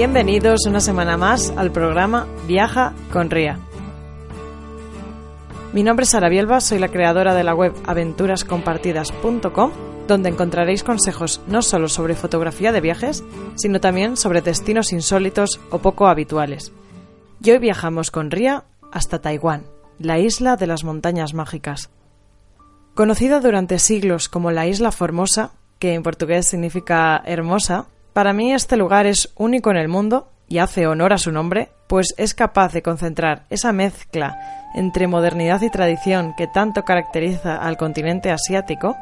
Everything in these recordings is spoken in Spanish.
Bienvenidos una semana más al programa Viaja con Ría. Mi nombre es Sara Bielba, soy la creadora de la web aventurascompartidas.com, donde encontraréis consejos no solo sobre fotografía de viajes, sino también sobre destinos insólitos o poco habituales. Y hoy viajamos con Ría hasta Taiwán, la isla de las montañas mágicas. Conocida durante siglos como la Isla Formosa, que en portugués significa hermosa, para mí este lugar es único en el mundo y hace honor a su nombre, pues es capaz de concentrar esa mezcla entre modernidad y tradición que tanto caracteriza al continente asiático,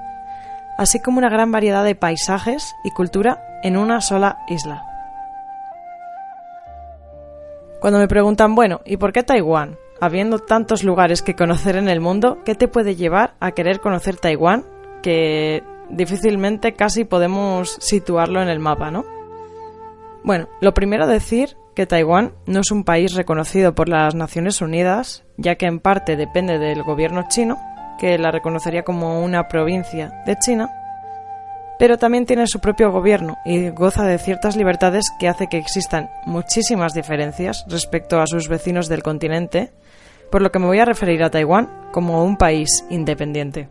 así como una gran variedad de paisajes y cultura en una sola isla. Cuando me preguntan, bueno, ¿y por qué Taiwán? Habiendo tantos lugares que conocer en el mundo, ¿qué te puede llevar a querer conocer Taiwán? Que difícilmente casi podemos situarlo en el mapa, ¿no? Bueno, lo primero decir que Taiwán no es un país reconocido por las Naciones Unidas, ya que en parte depende del gobierno chino, que la reconocería como una provincia de China, pero también tiene su propio gobierno y goza de ciertas libertades que hace que existan muchísimas diferencias respecto a sus vecinos del continente, por lo que me voy a referir a Taiwán como un país independiente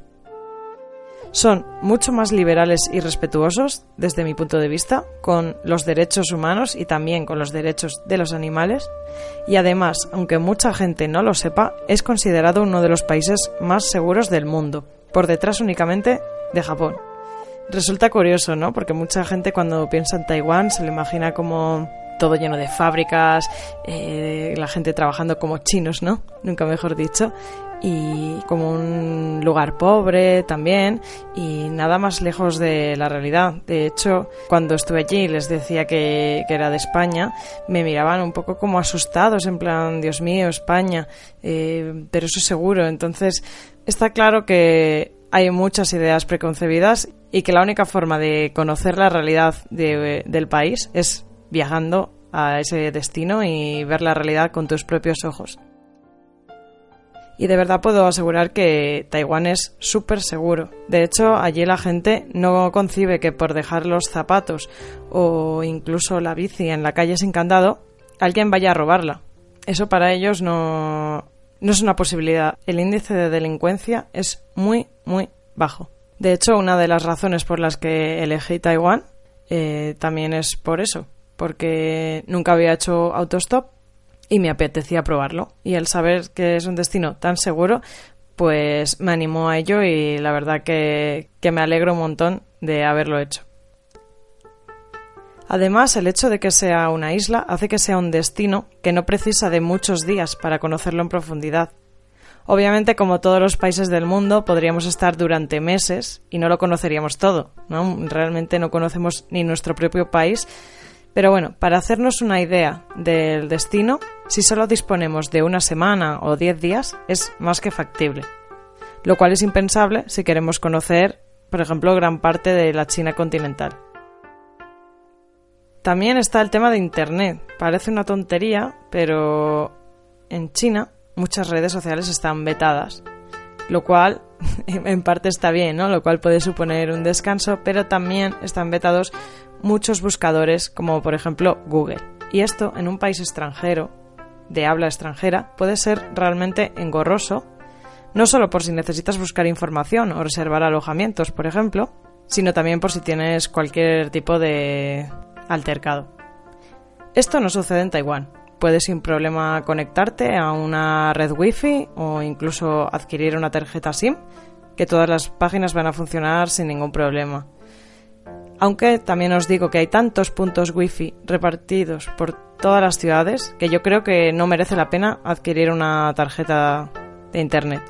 son mucho más liberales y respetuosos, desde mi punto de vista, con los derechos humanos y también con los derechos de los animales, y además, aunque mucha gente no lo sepa, es considerado uno de los países más seguros del mundo, por detrás únicamente de Japón. Resulta curioso, ¿no? Porque mucha gente cuando piensa en Taiwán se le imagina como todo lleno de fábricas, eh, la gente trabajando como chinos, ¿no? Nunca mejor dicho. Y como un lugar pobre también y nada más lejos de la realidad. De hecho, cuando estuve allí y les decía que, que, era de España, me miraban un poco como asustados, en plan, Dios mío, España, eh, pero eso es seguro. Entonces, está claro que hay muchas ideas preconcebidas y que la única forma de conocer la realidad de, del país es viajando a ese destino y ver la realidad con tus propios ojos. Y de verdad puedo asegurar que Taiwán es súper seguro. De hecho, allí la gente no concibe que por dejar los zapatos o incluso la bici en la calle sin candado, alguien vaya a robarla. Eso para ellos no, no es una posibilidad. El índice de delincuencia es muy, muy bajo. De hecho, una de las razones por las que elegí Taiwán eh, también es por eso, porque nunca había hecho autostop y me apetecía probarlo. Y el saber que es un destino tan seguro, pues me animó a ello y la verdad que, que me alegro un montón de haberlo hecho. Además, el hecho de que sea una isla hace que sea un destino que no precisa de muchos días para conocerlo en profundidad. Obviamente, como todos los países del mundo, podríamos estar durante meses y no lo conoceríamos todo, ¿no? Realmente no conocemos ni nuestro propio país. Pero bueno, para hacernos una idea del destino, si solo disponemos de una semana o diez días, es más que factible. Lo cual es impensable si queremos conocer, por ejemplo, gran parte de la China continental. También está el tema de Internet. Parece una tontería, pero en China muchas redes sociales están vetadas, lo cual en parte está bien, ¿no? Lo cual puede suponer un descanso, pero también están vetados muchos buscadores, como por ejemplo Google. Y esto en un país extranjero, de habla extranjera, puede ser realmente engorroso, no solo por si necesitas buscar información o reservar alojamientos, por ejemplo, sino también por si tienes cualquier tipo de altercado. Esto no sucede en Taiwán. Puedes sin problema conectarte a una red wifi o incluso adquirir una tarjeta SIM que todas las páginas van a funcionar sin ningún problema. Aunque también os digo que hay tantos puntos wifi repartidos por todas las ciudades que yo creo que no merece la pena adquirir una tarjeta de internet.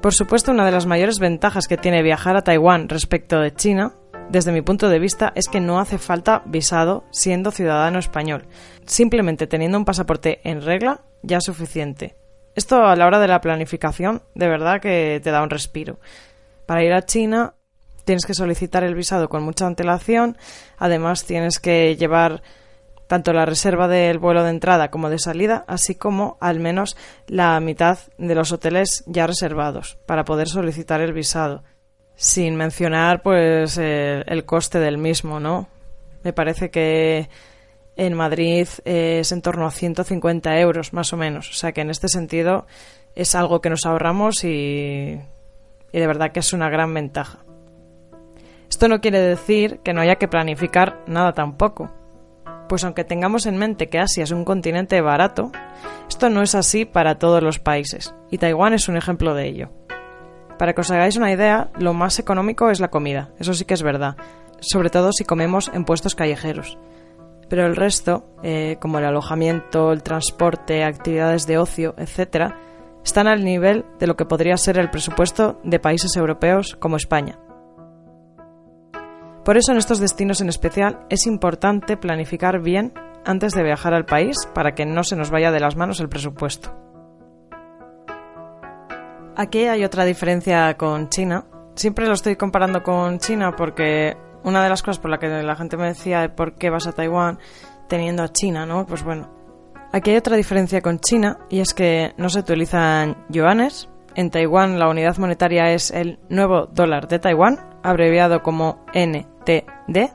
Por supuesto, una de las mayores ventajas que tiene viajar a Taiwán respecto de China, desde mi punto de vista, es que no hace falta visado siendo ciudadano español. Simplemente teniendo un pasaporte en regla ya es suficiente. Esto a la hora de la planificación, de verdad que te da un respiro. Para ir a China tienes que solicitar el visado con mucha antelación, además tienes que llevar tanto la reserva del vuelo de entrada como de salida, así como al menos la mitad de los hoteles ya reservados para poder solicitar el visado, sin mencionar pues el, coste del mismo, ¿no? Me parece que en Madrid es en torno a 150 euros más o menos, o sea que en este sentido es algo que nos ahorramos y y de verdad que es una gran ventaja. Esto no quiere decir que no haya que planificar nada tampoco, pues aunque tengamos en mente que Asia es un continente barato, esto no es así para todos los países, y Taiwán es un ejemplo de ello. Para que os hagáis una idea, lo más económico es la comida, eso sí que es verdad, sobre todo si comemos en puestos callejeros. Pero el resto, eh, como el alojamiento, el transporte, actividades de ocio, etc., están al nivel de lo que podría ser el presupuesto de países europeos como España. Por eso en estos destinos en especial es importante planificar bien antes de viajar al país para que no se nos vaya de las manos el presupuesto. Aquí hay otra diferencia con China. Siempre lo estoy comparando con China porque una de las cosas por la que la gente me decía por qué vas a Taiwán teniendo a China, ¿no? Pues bueno, Aquí hay otra diferencia con China y es que no se utilizan yuanes. En Taiwán la unidad monetaria es el nuevo dólar de Taiwán, abreviado como NTD.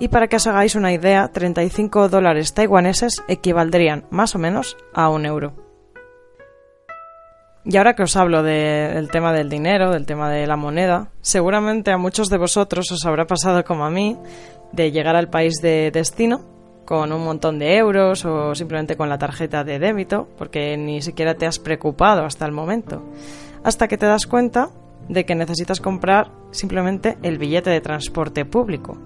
Y para que os hagáis una idea, 35 dólares taiwaneses equivaldrían más o menos a un euro. Y ahora que os hablo del tema del dinero, del tema de la moneda, seguramente a muchos de vosotros os habrá pasado como a mí de llegar al país de destino con un montón de euros o simplemente con la tarjeta de débito, porque ni siquiera te has preocupado hasta el momento, hasta que te das cuenta de que necesitas comprar simplemente el billete de transporte público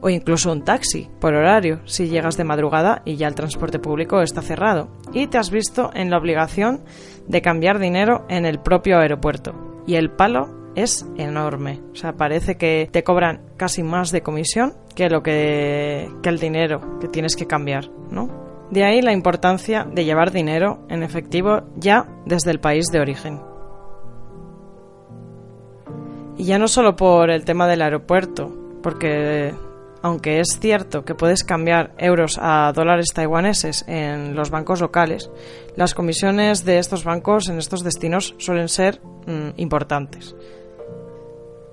o incluso un taxi por horario si llegas de madrugada y ya el transporte público está cerrado y te has visto en la obligación de cambiar dinero en el propio aeropuerto. Y el palo es enorme. O sea, parece que te cobran casi más de comisión que lo que, el dinero que tienes que cambiar, ¿no? De ahí la importancia de llevar dinero en efectivo ya desde el país de origen. Y ya no solo por el tema del aeropuerto, porque aunque es cierto que puedes cambiar euros a dólares taiwaneses en los bancos locales, las comisiones de estos bancos en estos destinos suelen ser mm, importantes.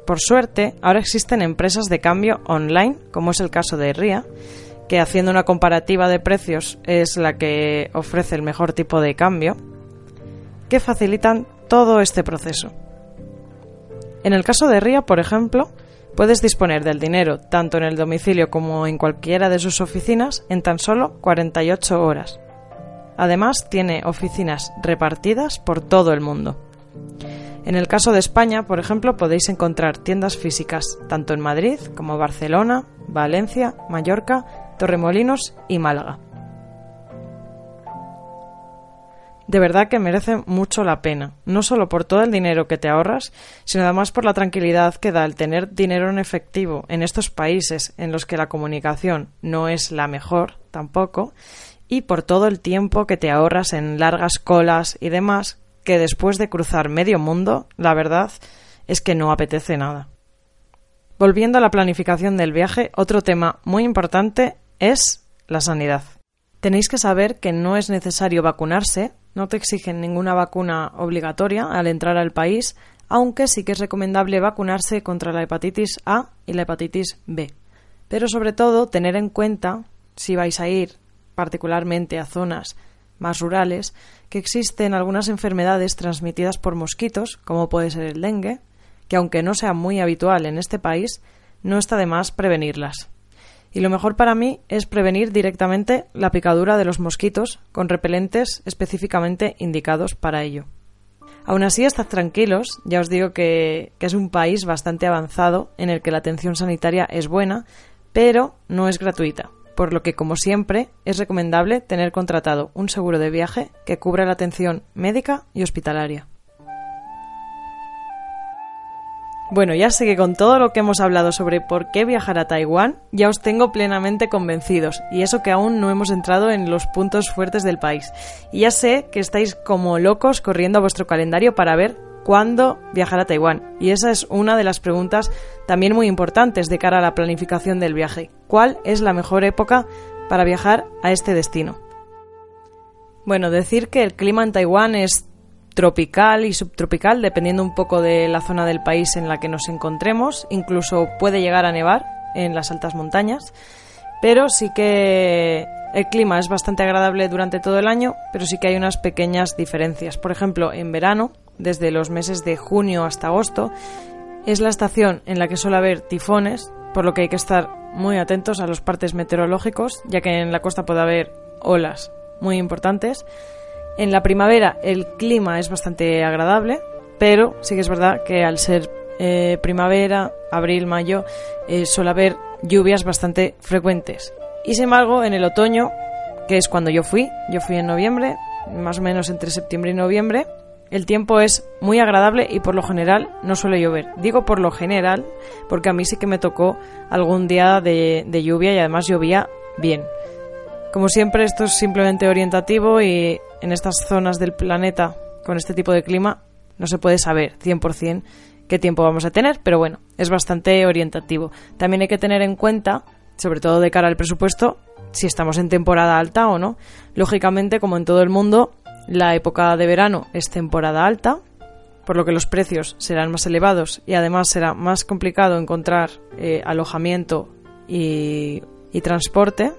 Por suerte, ahora existen empresas de cambio online, como es el caso de RIA, que haciendo una comparativa de precios es la que ofrece el mejor tipo de cambio, que facilitan todo este proceso. En el caso de RIA, por ejemplo, puedes disponer del dinero tanto en el domicilio como en cualquiera de sus oficinas en tan solo 48 horas. Además, tiene oficinas repartidas por todo el mundo. En el caso de España, por ejemplo, podéis encontrar tiendas físicas tanto en Madrid como Barcelona, Valencia, Mallorca, Torremolinos y Málaga. De verdad que merece mucho la pena, no solo por todo el dinero que te ahorras, sino además por la tranquilidad que da el tener dinero en efectivo en estos países en los que la comunicación no es la mejor tampoco, y por todo el tiempo que te ahorras en largas colas y demás que después de cruzar medio mundo, la verdad es que no apetece nada. Volviendo a la planificación del viaje, otro tema muy importante es la sanidad. Tenéis que saber que no es necesario vacunarse, no te exigen ninguna vacuna obligatoria al entrar al país, aunque sí que es recomendable vacunarse contra la hepatitis A y la hepatitis B. Pero sobre todo tener en cuenta, si vais a ir particularmente a zonas más rurales, que existen algunas enfermedades transmitidas por mosquitos, como puede ser el dengue, que aunque no sea muy habitual en este país, no está de más prevenirlas. Y lo mejor para mí es prevenir directamente la picadura de los mosquitos con repelentes específicamente indicados para ello. Aún así, estad tranquilos, ya os digo que, que es un país bastante avanzado en el que la atención sanitaria es buena, pero no es gratuita por lo que, como siempre, es recomendable tener contratado un seguro de viaje que cubra la atención médica y hospitalaria. Bueno, ya sé que con todo lo que hemos hablado sobre por qué viajar a Taiwán, ya os tengo plenamente convencidos, y eso que aún no hemos entrado en los puntos fuertes del país. Y ya sé que estáis como locos corriendo a vuestro calendario para ver cuándo viajar a Taiwán. Y esa es una de las preguntas también muy importantes de cara a la planificación del viaje. ¿Cuál es la mejor época para viajar a este destino? Bueno, decir que el clima en Taiwán es tropical y subtropical, dependiendo un poco de la zona del país en la que nos encontremos. Incluso puede llegar a nevar en las altas montañas. Pero sí que el clima es bastante agradable durante todo el año, pero sí que hay unas pequeñas diferencias. Por ejemplo, en verano, desde los meses de junio hasta agosto, es la estación en la que suele haber tifones, por lo que hay que estar muy atentos a los partes meteorológicos, ya que en la costa puede haber olas muy importantes. En la primavera el clima es bastante agradable, pero sí que es verdad que al ser eh, primavera, abril, mayo, eh, suele haber lluvias bastante frecuentes. Y sin embargo, en el otoño, que es cuando yo fui, yo fui en noviembre, más o menos entre septiembre y noviembre, el tiempo es muy agradable y por lo general no suele llover. Digo por lo general porque a mí sí que me tocó algún día de, lluvia y además llovía bien. Como siempre esto es simplemente orientativo y en estas zonas del planeta con este tipo de clima no se puede saber 100% qué tiempo vamos a tener, pero bueno, es bastante orientativo. También hay que tener en cuenta, sobre todo de cara al presupuesto, si estamos en temporada alta o no. Lógicamente, como en todo el mundo, la época de verano es temporada alta, por lo que los precios serán más elevados y además será más complicado encontrar eh, alojamiento y, y transporte.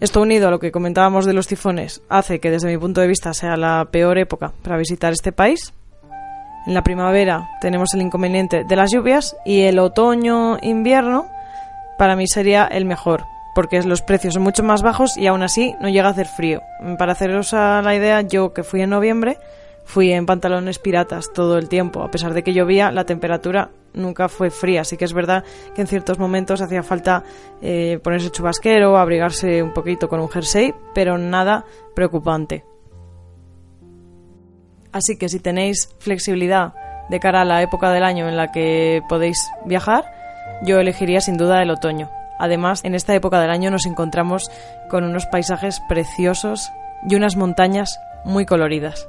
Esto unido a lo que comentábamos de los tifones hace que desde mi punto de vista sea la peor época para visitar este país. En la primavera tenemos el inconveniente de las lluvias y el otoño-invierno para mí sería el mejor, porque los precios son mucho más bajos y aún así no llega a hacer frío. Para haceros la idea, yo que fui en noviembre, fui en pantalones piratas todo el tiempo. A pesar de que llovía, la temperatura nunca fue fría. Así que es verdad que en ciertos momentos hacía falta eh, ponerse chubasquero, abrigarse un poquito con un jersey, pero nada preocupante. Así que si tenéis flexibilidad de cara a la época del año en la que podéis viajar, yo elegiría sin duda el otoño. Además, en esta época del año nos encontramos con unos paisajes preciosos y unas montañas muy coloridas.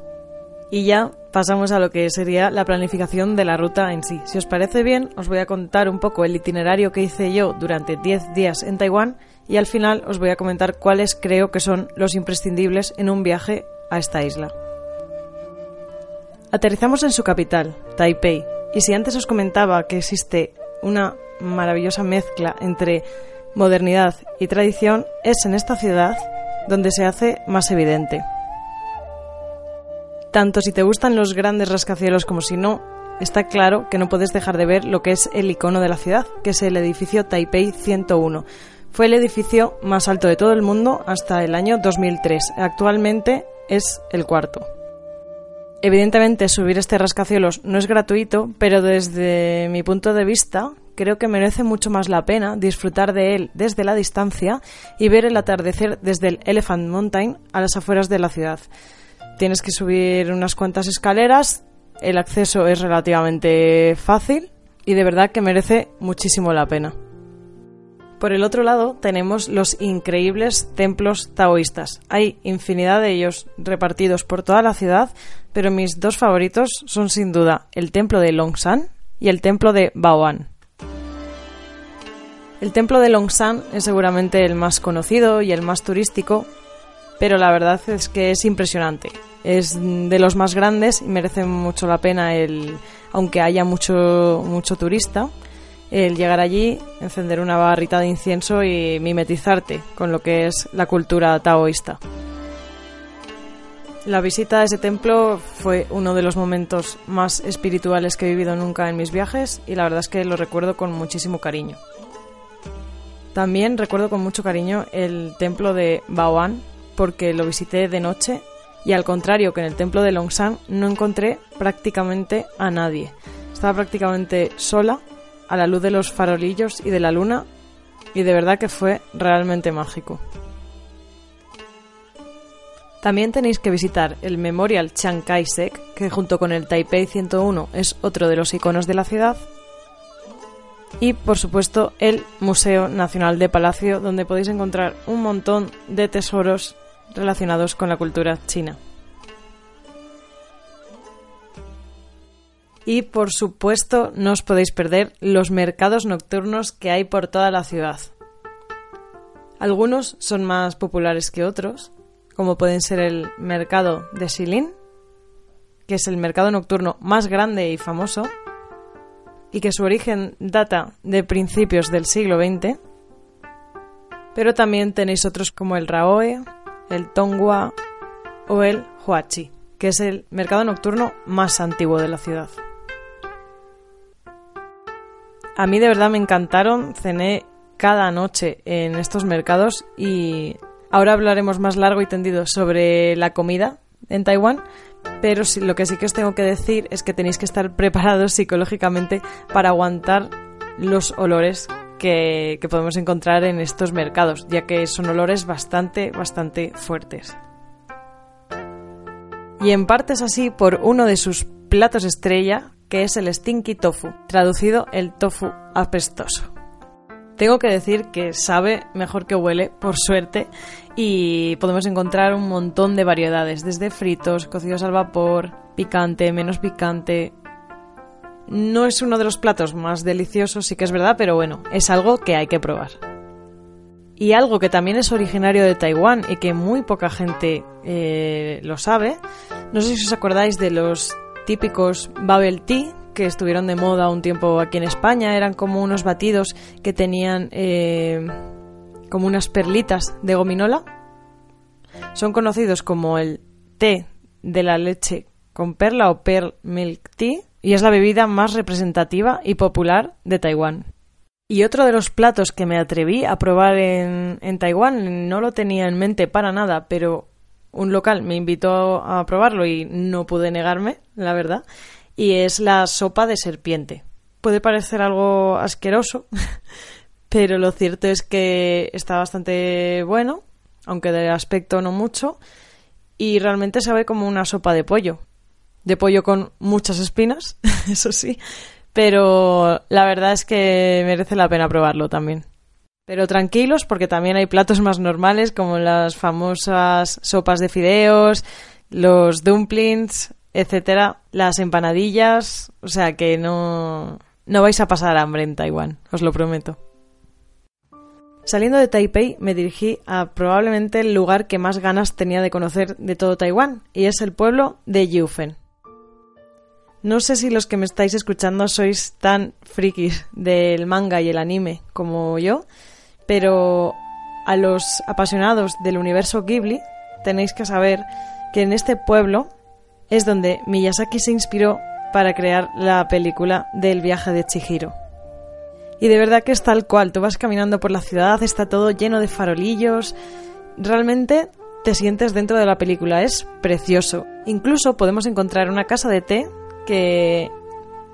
Y ya pasamos a lo que sería la planificación de la ruta en sí. Si os parece bien, os voy a contar un poco el itinerario que hice yo durante 10 días en Taiwán y al final os voy a comentar cuáles creo que son los imprescindibles en un viaje a esta isla. Aterrizamos en su capital, Taipei, y si antes os comentaba que existe una maravillosa mezcla entre modernidad y tradición, es en esta ciudad donde se hace más evidente. Tanto si te gustan los grandes rascacielos como si no, está claro que no puedes dejar de ver lo que es el icono de la ciudad, que es el edificio Taipei 101. Fue el edificio más alto de todo el mundo hasta el año 2003. Actualmente es el cuarto. Evidentemente subir este rascacielos no es gratuito, pero desde mi punto de vista creo que merece mucho más la pena disfrutar de él desde la distancia y ver el atardecer desde el Elephant Mountain a las afueras de la ciudad. Tienes que subir unas cuantas escaleras, el acceso es relativamente fácil y de verdad que merece muchísimo la pena. Por el otro lado tenemos los increíbles templos taoístas. Hay infinidad de ellos repartidos por toda la ciudad, pero mis dos favoritos son sin duda el templo de Longshan y el templo de Baoan. El templo de Longshan es seguramente el más conocido y el más turístico, pero la verdad es que es impresionante. Es de los más grandes y merece mucho la pena el, aunque haya mucho, mucho turista, el llegar allí, encender una barrita de incienso y mimetizarte con lo que es la cultura taoísta. La visita a ese templo fue uno de los momentos más espirituales que he vivido nunca en mis viajes y la verdad es que lo recuerdo con muchísimo cariño. También recuerdo con mucho cariño el templo de Baoan porque lo visité de noche Y al contrario que en el templo de Longshan, no encontré prácticamente a nadie. Estaba prácticamente sola, a la luz de los farolillos y de la luna, y de verdad que fue realmente mágico. También tenéis que visitar el Memorial Chiang Kai-shek, que junto con el Taipei 101 es otro de los iconos de la ciudad. Y por supuesto el Museo Nacional de Palacio, donde podéis encontrar un montón de tesoros relacionados con la cultura china. Y por supuesto no os podéis perder los mercados nocturnos que hay por toda la ciudad. Algunos son más populares que otros, como pueden ser el mercado de Xilin, que es el mercado nocturno más grande y famoso, y que su origen data de principios del siglo XX. Pero también tenéis otros como el Raoe, el Tonghua o el Huachi, que es el mercado nocturno más antiguo de la ciudad. A mí de verdad me encantaron, cené cada noche en estos mercados y Ahora hablaremos más largo y tendido sobre la comida en Taiwán, pero lo que sí que os tengo que decir es que tenéis que estar preparados psicológicamente para aguantar los olores que, que, podemos encontrar en estos mercados, ya que son olores bastante, bastante fuertes. Y en parte es así por uno de sus platos estrella, que es el stinky tofu, traducido el tofu apestoso. Tengo que decir que sabe mejor que huele, por suerte, y podemos encontrar un montón de variedades, desde fritos, cocidos al vapor, picante, menos picante. No es uno de los platos más deliciosos, sí que es verdad, pero bueno, es algo que hay que probar. Y algo que también es originario de Taiwán y que muy poca gente eh, lo sabe, no sé si os acordáis de los típicos bubble tea, que estuvieron de moda un tiempo aquí en España. Eran como unos batidos que tenían eh, como unas perlitas de gominola. Son conocidos como el té de la leche con perla o pearl milk tea y es la bebida más representativa y popular de Taiwán. Y otro de los platos que me atreví a probar en, en Taiwán, no lo tenía en mente para nada, pero un local me invitó a probarlo y no pude negarme, la verdad, y es la sopa de serpiente. Puede parecer algo asqueroso, pero lo cierto es que está bastante bueno, aunque de aspecto no mucho, y realmente sabe como una sopa de pollo. De pollo con muchas espinas, eso sí, pero la verdad es que merece la pena probarlo también. Pero tranquilos porque también hay platos más normales como las famosas sopas de fideos, los dumplings, etcétera, las empanadillas, o sea que no, no vais a pasar hambre en Taiwán, os lo prometo. Saliendo de Taipei me dirigí a probablemente el lugar que más ganas tenía de conocer de todo Taiwán, y es el pueblo de Yufen. No sé si los que me estáis escuchando sois tan frikis del manga y el anime como yo, pero a los apasionados del universo Ghibli tenéis que saber que en este pueblo es donde Miyazaki se inspiró para crear la película del viaje de Chihiro. Y de verdad que es tal cual, tú vas caminando por la ciudad, está todo lleno de farolillos, realmente te sientes dentro de la película, es precioso. Incluso podemos encontrar una casa de té que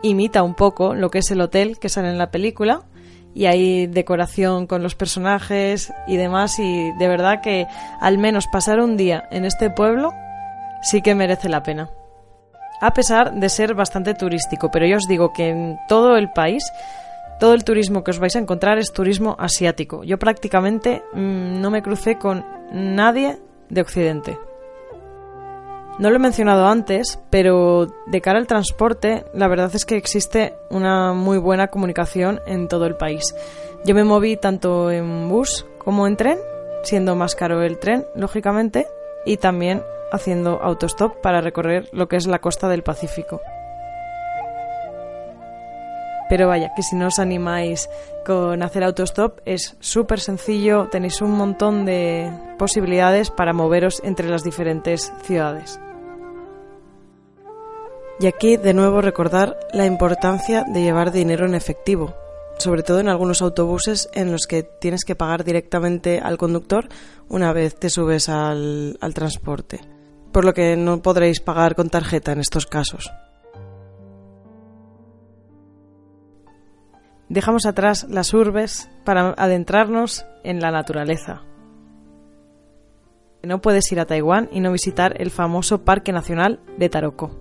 imita un poco lo que es el hotel que sale en la película y hay decoración con los personajes y demás y de verdad que al menos pasar un día en este pueblo sí que merece la pena. A pesar de ser bastante turístico, pero yo os digo que en todo el país, todo el turismo que os vais a encontrar es turismo asiático. Yo prácticamente mm, no me crucé con nadie de Occidente. No lo he mencionado antes, pero de cara al transporte, la verdad es que existe una muy buena comunicación en todo el país. Yo me moví tanto en bus como en tren, siendo más caro el tren, lógicamente, y también haciendo autostop para recorrer lo que es la costa del Pacífico. Pero vaya, que si no os animáis con hacer autostop es súper sencillo, tenéis un montón de posibilidades para moveros entre las diferentes ciudades. Y aquí de nuevo recordar la importancia de llevar dinero en efectivo, sobre todo en algunos autobuses en los que tienes que pagar directamente al conductor una vez te subes al, al transporte por lo que no podréis pagar con tarjeta en estos casos. Dejamos atrás las urbes para adentrarnos en la naturaleza. No puedes ir a Taiwán y no visitar el famoso Parque Nacional de Taroko.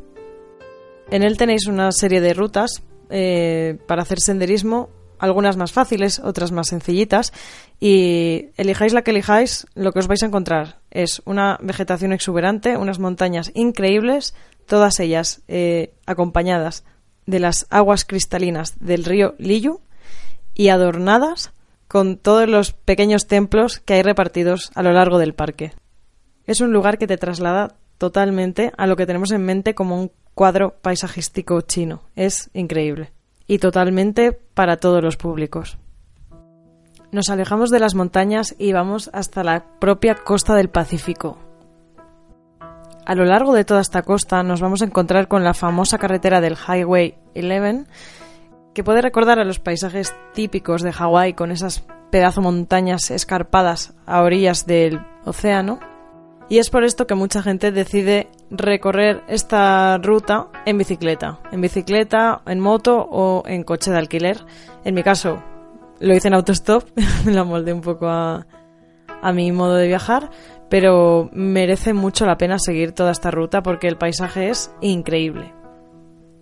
En él tenéis una serie de rutas eh, para hacer senderismo, algunas más fáciles, otras más sencillitas, y elijáis la que elijáis, lo que os vais a encontrar es una vegetación exuberante, unas montañas increíbles, todas ellas eh, acompañadas de las aguas cristalinas del río Liyu y adornadas con todos los pequeños templos que hay repartidos a lo largo del parque. Es un lugar que te traslada totalmente a lo que tenemos en mente como un cuadro paisajístico chino. Es increíble. Y totalmente para todos los públicos. Nos alejamos de las montañas y vamos hasta la propia costa del Pacífico. A lo largo de toda esta costa nos vamos a encontrar con la famosa carretera del Highway 11, que puede recordar a los paisajes típicos de Hawái con esas pedazo montañas escarpadas a orillas del océano y es por esto que mucha gente decide recorrer esta ruta en bicicleta. En bicicleta, en moto o en coche de alquiler. En mi caso, lo hice en autostop, me la moldé un poco a mi modo de viajar, pero merece mucho la pena seguir toda esta ruta porque el paisaje es increíble.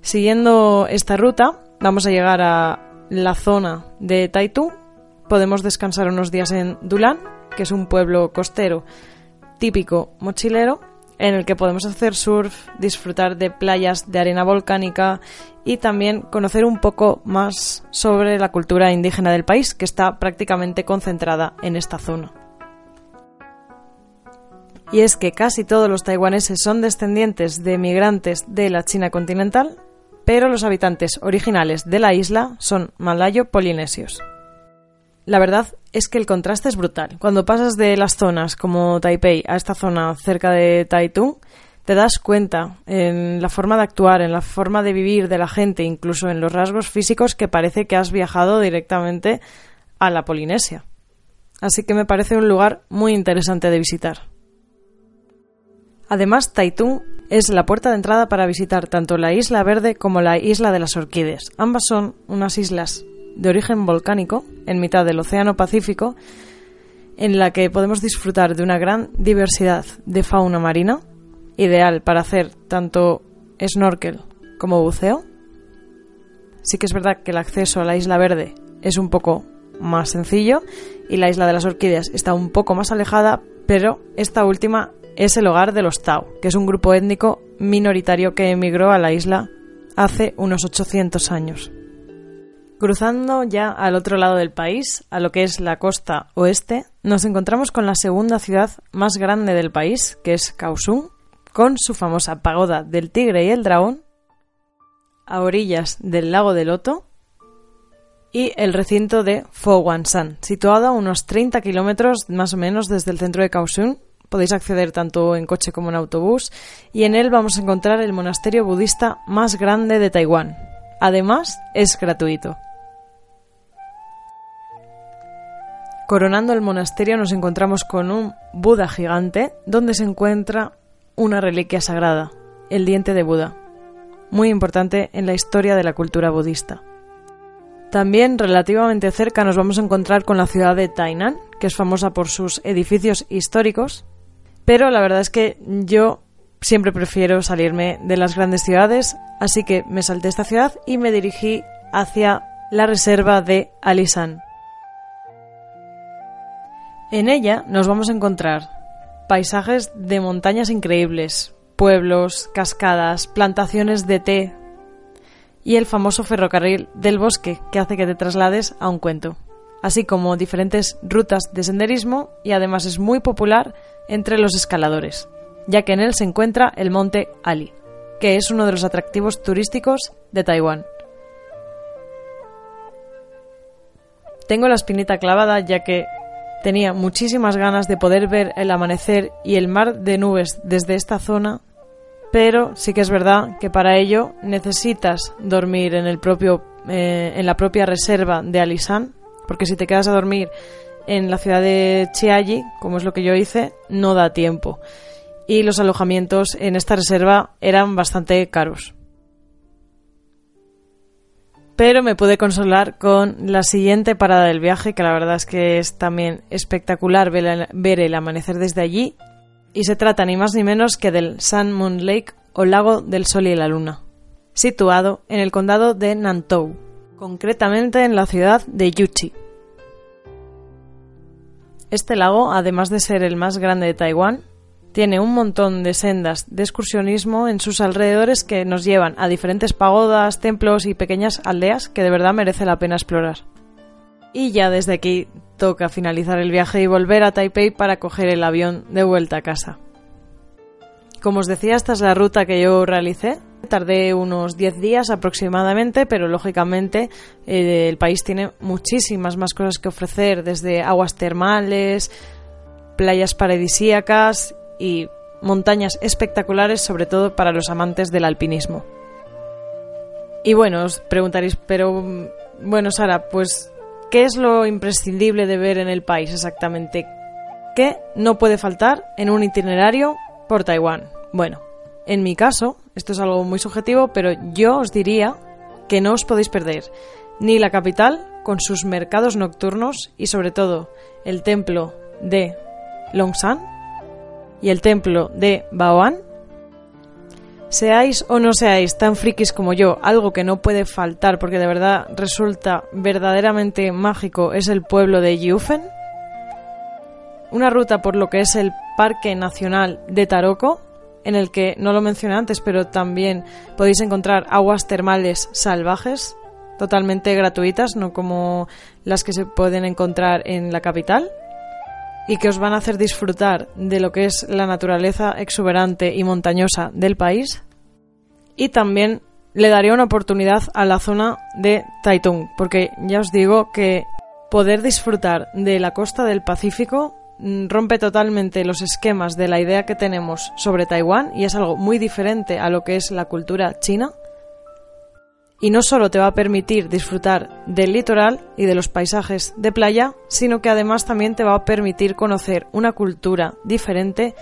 Siguiendo esta ruta, vamos a llegar a la zona de Taitu. Podemos descansar unos días en Dulan, que es un pueblo costero típico mochilero en el que podemos hacer surf, disfrutar de playas de arena volcánica y también conocer un poco más sobre la cultura indígena del país, que está prácticamente concentrada en esta zona. Y es que casi todos los taiwaneses son descendientes de migrantes de la China continental, pero los habitantes originales de la isla son malayo-polinesios. La verdad es que el contraste es brutal. Cuando pasas de las zonas como Taipei a esta zona cerca de Taitung, te das cuenta en la forma de actuar, en la forma de vivir de la gente, incluso en los rasgos físicos que parece que has viajado directamente a la Polinesia. Así que me parece un lugar muy interesante de visitar. Además, Taitung es la puerta de entrada para visitar tanto la Isla Verde como la Isla de las Orquídeas. Ambas son unas islas de origen volcánico en mitad del Océano Pacífico, en la que podemos disfrutar de una gran diversidad de fauna marina, ideal para hacer tanto snorkel como buceo. Sí que es verdad que el acceso a la Isla Verde es un poco más sencillo y la Isla de las Orquídeas está un poco más alejada, pero esta última es el hogar de los Tao, que es un grupo étnico minoritario que emigró a la isla hace unos 800 años. Cruzando ya al otro lado del país, a lo que es la costa oeste, nos encontramos con la segunda ciudad más grande del país, que es Kaohsiung, con su famosa pagoda del tigre y el dragón, a orillas del lago de Loto, y el recinto de Fowanshan, situado a unos 30 kilómetros más o menos desde el centro de Kaohsiung. Podéis acceder tanto en coche como en autobús, y en él vamos a encontrar el monasterio budista más grande de Taiwán. Además, es gratuito. Coronando el monasterio nos encontramos con un Buda gigante donde se encuentra una reliquia sagrada, el diente de Buda, muy importante en la historia de la cultura budista. También relativamente cerca nos vamos a encontrar con la ciudad de Tainan, que es famosa por sus edificios históricos, pero la verdad es que yo siempre prefiero salirme de las grandes ciudades, así que me salté esta ciudad y me dirigí hacia la reserva de Alisan, en ella nos vamos a encontrar paisajes de montañas increíbles, pueblos, cascadas, plantaciones de té y el famoso ferrocarril del bosque que hace que te traslades a un cuento, así como diferentes rutas de senderismo y además es muy popular entre los escaladores, ya que en él se encuentra el monte Ali, que es uno de los atractivos turísticos de Taiwán. Tengo la espinita clavada ya que Tenía muchísimas ganas de poder ver el amanecer y el mar de nubes desde esta zona, pero sí que es verdad que para ello necesitas dormir en, el propio, eh, en la propia reserva de Alisán, porque si te quedas a dormir en la ciudad de Chiayi, como es lo que yo hice, no da tiempo. y los alojamientos en esta reserva eran bastante caros. Pero me pude consolar con la siguiente parada del viaje, que la verdad es que es también espectacular ver el amanecer desde allí. Y se trata ni más ni menos que del Sun Moon Lake o Lago del Sol y la Luna, situado en el condado de Nantou, concretamente en la ciudad de Yuchi. Este lago, además de ser el más grande de Taiwán, tiene un montón de sendas de excursionismo en sus alrededores que nos llevan a diferentes pagodas, templos y pequeñas aldeas que de verdad merece la pena explorar. Y ya desde aquí toca finalizar el viaje y volver a Taipei para coger el avión de vuelta a casa. Como os decía, esta es la ruta que yo realicé. Tardé unos 10 días aproximadamente, pero lógicamente eh, el país tiene muchísimas más cosas que ofrecer, desde aguas termales, playas paradisíacas y montañas espectaculares, sobre todo para los amantes del alpinismo. Y bueno, os preguntaréis, pero bueno, Sara, pues, ¿qué es lo imprescindible de ver en el país exactamente? ¿Qué no puede faltar en un itinerario por Taiwán? Bueno, en mi caso, esto es algo muy subjetivo, pero yo os diría que no os podéis perder ni la capital con sus mercados nocturnos y sobre todo el templo de Longshan y el templo de Baoan? Seáis o no seáis tan frikis como yo, algo que no puede faltar porque de verdad resulta verdaderamente mágico es el pueblo de Yufen. Una ruta por lo que es el Parque Nacional de Taroko, en el que no lo mencioné antes, pero también podéis encontrar aguas termales salvajes, totalmente gratuitas, no como las que se pueden encontrar en la capital y que os van a hacer disfrutar de lo que es la naturaleza exuberante y montañosa del país. Y también le daría una oportunidad a la zona de Taitung, porque ya os digo que poder disfrutar de la costa del Pacífico rompe totalmente los esquemas de la idea que tenemos sobre Taiwán y es algo muy diferente a lo que es la cultura china y no solo te va a permitir disfrutar del litoral y de los paisajes de playa, sino que además también te va a permitir conocer una cultura diferente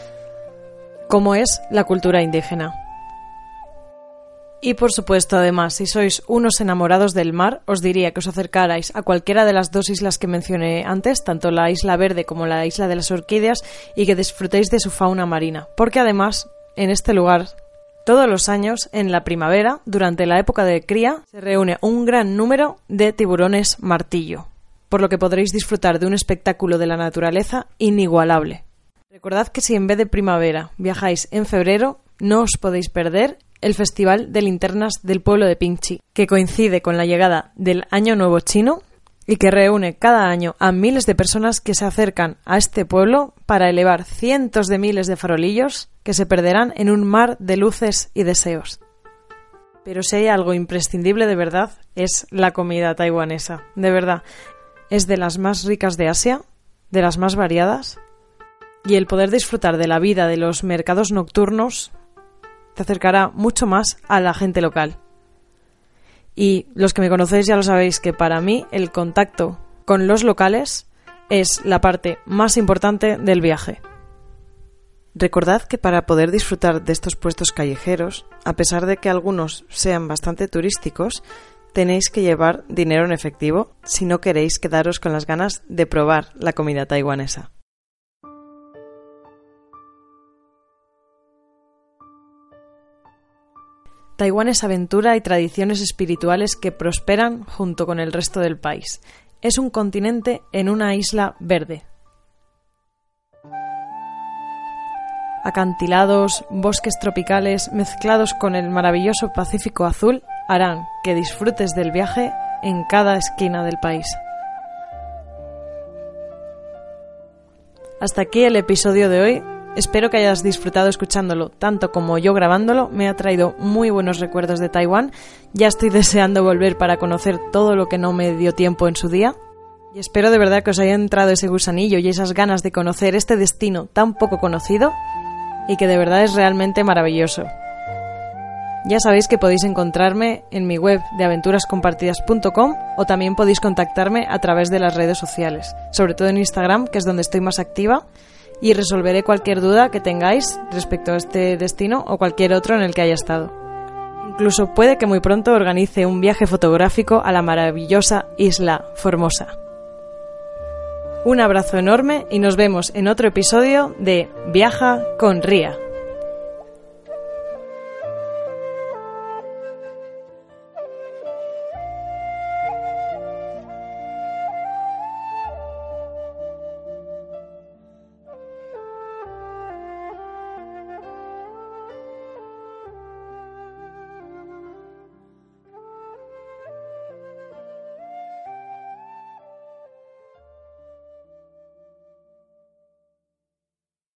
como es la cultura indígena. Y por supuesto, además, si sois unos enamorados del mar, os diría que os acercarais a cualquiera de las dos islas que mencioné antes, tanto la isla verde como la isla de las orquídeas, y que disfrutéis de su fauna marina, porque además en este lugar todos los años, en la primavera, durante la época de cría, se reúne un gran número de tiburones martillo, por lo que podréis disfrutar de un espectáculo de la naturaleza inigualable. Recordad que si en vez de primavera viajáis en febrero, no os podéis perder el Festival de Linternas del pueblo de Pingchi, que coincide con la llegada del Año Nuevo Chino y que reúne cada año a miles de personas que se acercan a este pueblo para elevar cientos de miles de farolillos que se perderán en un mar de luces y deseos. Pero si hay algo imprescindible de verdad, es la comida taiwanesa. De verdad, es de las más ricas de Asia, de las más variadas, y el poder disfrutar de la vida de los mercados nocturnos te acercará mucho más a la gente local. Y los que me conocéis ya lo sabéis que para mí el contacto con los locales es la parte más importante del viaje. Recordad que para poder disfrutar de estos puestos callejeros, a pesar de que algunos sean bastante turísticos, tenéis que llevar dinero en efectivo si no queréis quedaros con las ganas de probar la comida taiwanesa. Taiwán es aventura y tradiciones espirituales que prosperan junto con el resto del país. Es un continente en una isla verde, acantilados, bosques tropicales mezclados con el maravilloso Pacífico azul harán que disfrutes del viaje en cada esquina del país. Hasta aquí el episodio de hoy. Espero que hayas disfrutado escuchándolo, tanto como yo grabándolo. Me ha traído muy buenos recuerdos de Taiwán. Ya estoy deseando volver para conocer todo lo que no me dio tiempo en su día. Y espero de verdad que os haya entrado ese gusanillo y esas ganas de conocer este destino tan poco conocido y que de verdad es realmente maravilloso. Ya sabéis que podéis encontrarme en mi web de aventurascompartidas.com o también podéis contactarme a través de las redes sociales, sobre todo en Instagram, que es donde estoy más activa, y resolveré cualquier duda que tengáis respecto a este destino o cualquier otro en el que haya estado. Incluso puede que muy pronto organice un viaje fotográfico a la maravillosa isla Formosa. Un abrazo enorme y nos vemos en otro episodio de Viaja con Ría.